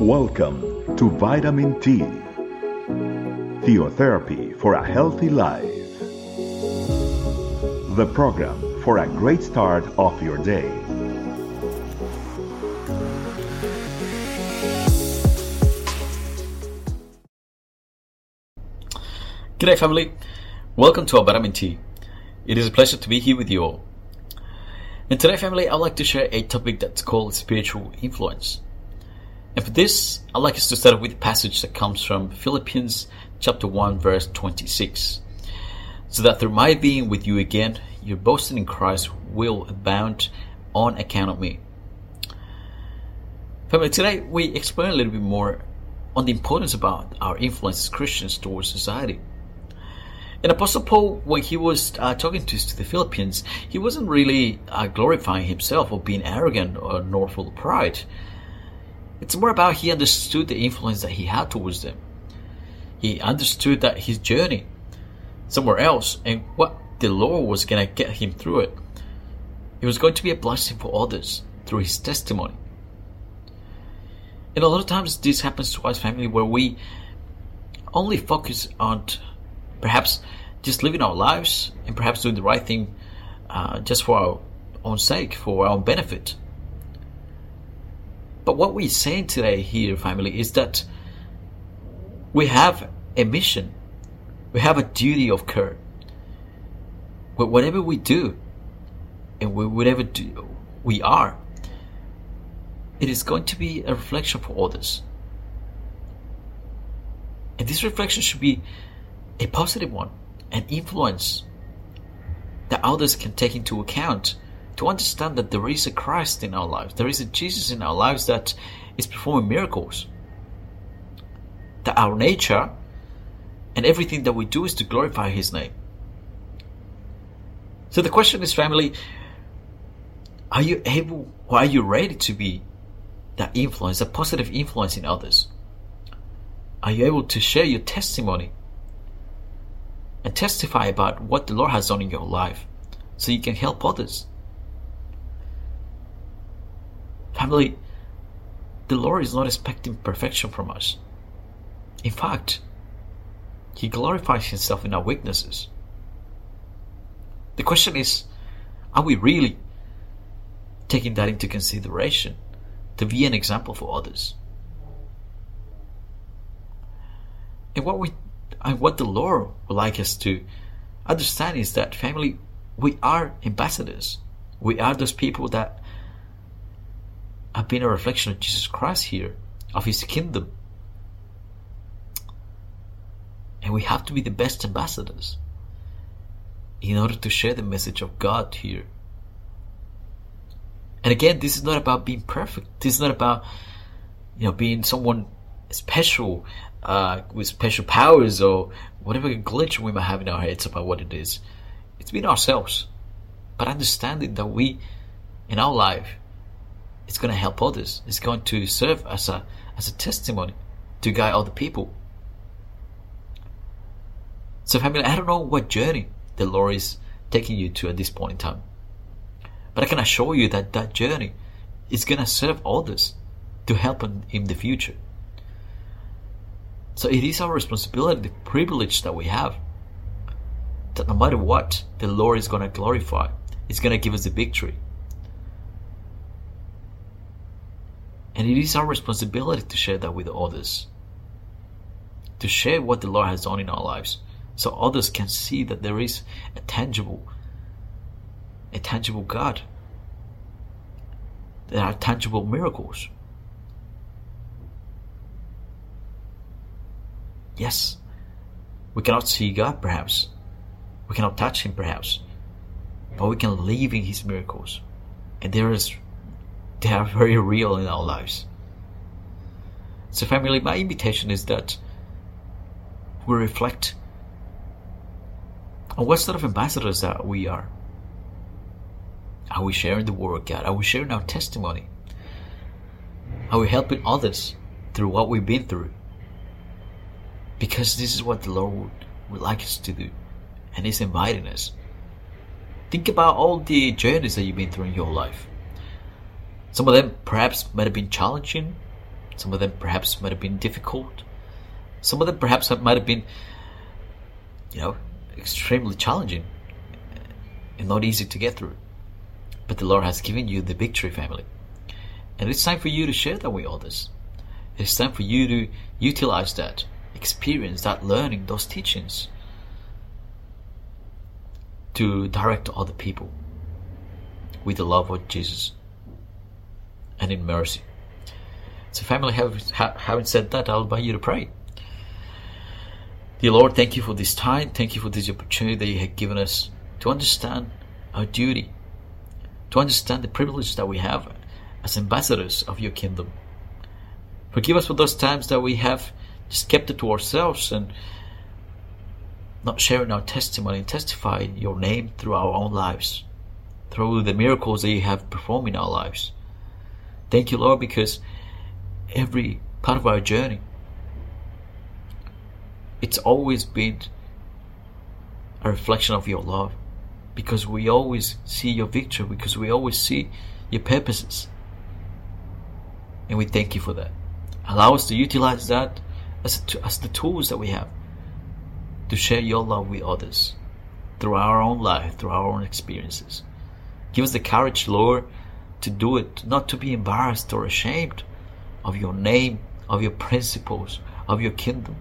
Welcome to Vitamin T, Theotherapy for a Healthy Life, the program for a great start of your day. G'day, family. Welcome to our Vitamin T. It is a pleasure to be here with you all. And today, family, I'd like to share a topic that's called spiritual influence. And for this, I'd like us to start with a passage that comes from Philippians chapter 1, verse 26. So that through my being with you again, your boasting in Christ will abound on account of me. Family, today we explain a little bit more on the importance about our influence as Christians towards society. And Apostle Paul, when he was uh, talking to, to, the Philippians, he wasn't really uh, glorifying himself or being arrogant or nor full of pride. It's more about he understood the influence that he had towards them. He understood that his journey somewhere else and what the Lord was going to get him through it. It was going to be a blessing for others through his testimony. And a lot of times this happens to us family where we only focus on perhaps just living our lives and perhaps doing the right thing uh, just for our own sake, for our own benefit. But what we're saying today here, family, is that we have a mission. We have a duty of care. But whatever we do, and whatever do, we are, it is going to be a reflection for others. And this reflection should be a positive one, an influence that others can take into account to understand that there is a Christ in our lives, there is a Jesus in our lives that is performing miracles. That our nature and everything that we do is to glorify His name. So the question is, family, are you able or are you ready to be that influence, a positive influence in others? Are you able to share your testimony and testify about what the Lord has done in your life so you can help others. Family, the Lord is not expecting perfection from us. In fact, He glorifies Himself in our weaknesses. The question is are we really taking that into consideration to be an example for others? And what we and what the Lord would like us to understand is that family, we are ambassadors. We are those people that have been a reflection of Jesus Christ here, of His kingdom. And we have to be the best ambassadors in order to share the message of God here. And again, this is not about being perfect. This is not about, you know, being someone special uh, with special powers or whatever glitch we might have in our heads about what it is. It's been ourselves. But understanding that we, in our life, it's going to help others. It's going to serve as a, as a testimony to guide other people. So family, I don't know what journey the Lord is taking you to at this point in time. But I can assure you that that journey is going to serve others to help in, in the future. So it is our responsibility, the privilege that we have, that no matter what, the Lord is going to glorify. He's going to give us the victory. And it is our responsibility to share that with others. To share what the Lord has done in our lives. So others can see that there is a tangible, a tangible God. There are tangible miracles. Yes, we cannot see God perhaps. We cannot touch Him perhaps. But we can live in His miracles. And there is, they are very real in our lives. So family, my invitation is that we reflect on what sort of ambassadors that we are. Are we sharing the word of God? Are we sharing our testimony? Are we helping others through what we've been through? Because this is what the Lord would, would like us to do. And He's inviting us. Think about all the journeys that you've been through in your life. Some of them perhaps might have been challenging. Some of them perhaps might have been difficult. Some of them perhaps might have been, you know, extremely challenging and not easy to get through. But the Lord has given you the victory, family. And it's time for you to share that with others. It's time for you to utilize that experience, that learning, those teachings to direct other people with the love of Jesus and in mercy. So, family, having said that, I'll invite you to pray. Dear Lord, thank you for this time. Thank you for this opportunity that you have given us to understand our duty, to understand the privilege that we have as ambassadors of your kingdom. Forgive us for those times that we have just kept it to ourselves and not sharing our testimony and testify your name through our own lives, through the miracles that you have performed in our lives. Thank you, Lord, because every part of our journey, it's always been a reflection of your love because we always see your victory, because we always see your purposes. And we thank you for that. Allow us to utilize that as, as the tools that we have to share your love with others through our own life, through our own experiences. Give us the courage, Lord, to do it, not to be embarrassed or ashamed of your name, of your principles, of your kingdom,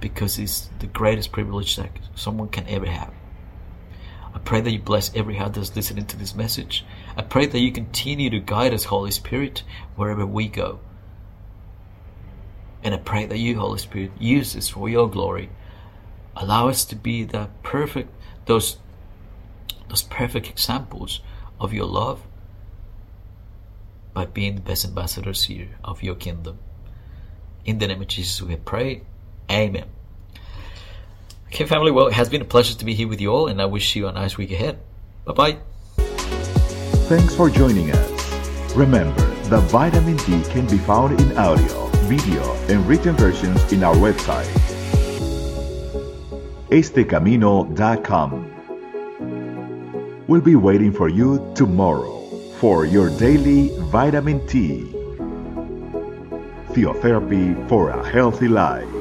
because it's the greatest privilege that someone can ever have. I pray that you bless every heart that's listening to this message. I pray that you continue to guide us, Holy Spirit, wherever we go. And I pray that you, Holy Spirit, use this for your glory. Allow us to be the perfect, those, those perfect examples of your love by being the best ambassadors here of your kingdom. In the name of Jesus, we pray. Amen. Okay, family, well, it has been a pleasure to be here with you all, and I wish you a nice week ahead. Bye bye. Thanks for joining us. Remember that vitamin T can be found in audio video, and written versions in our website, estecamino.com. We'll be waiting for you tomorrow for your daily vitamin T. Theotherapy for a healthy life.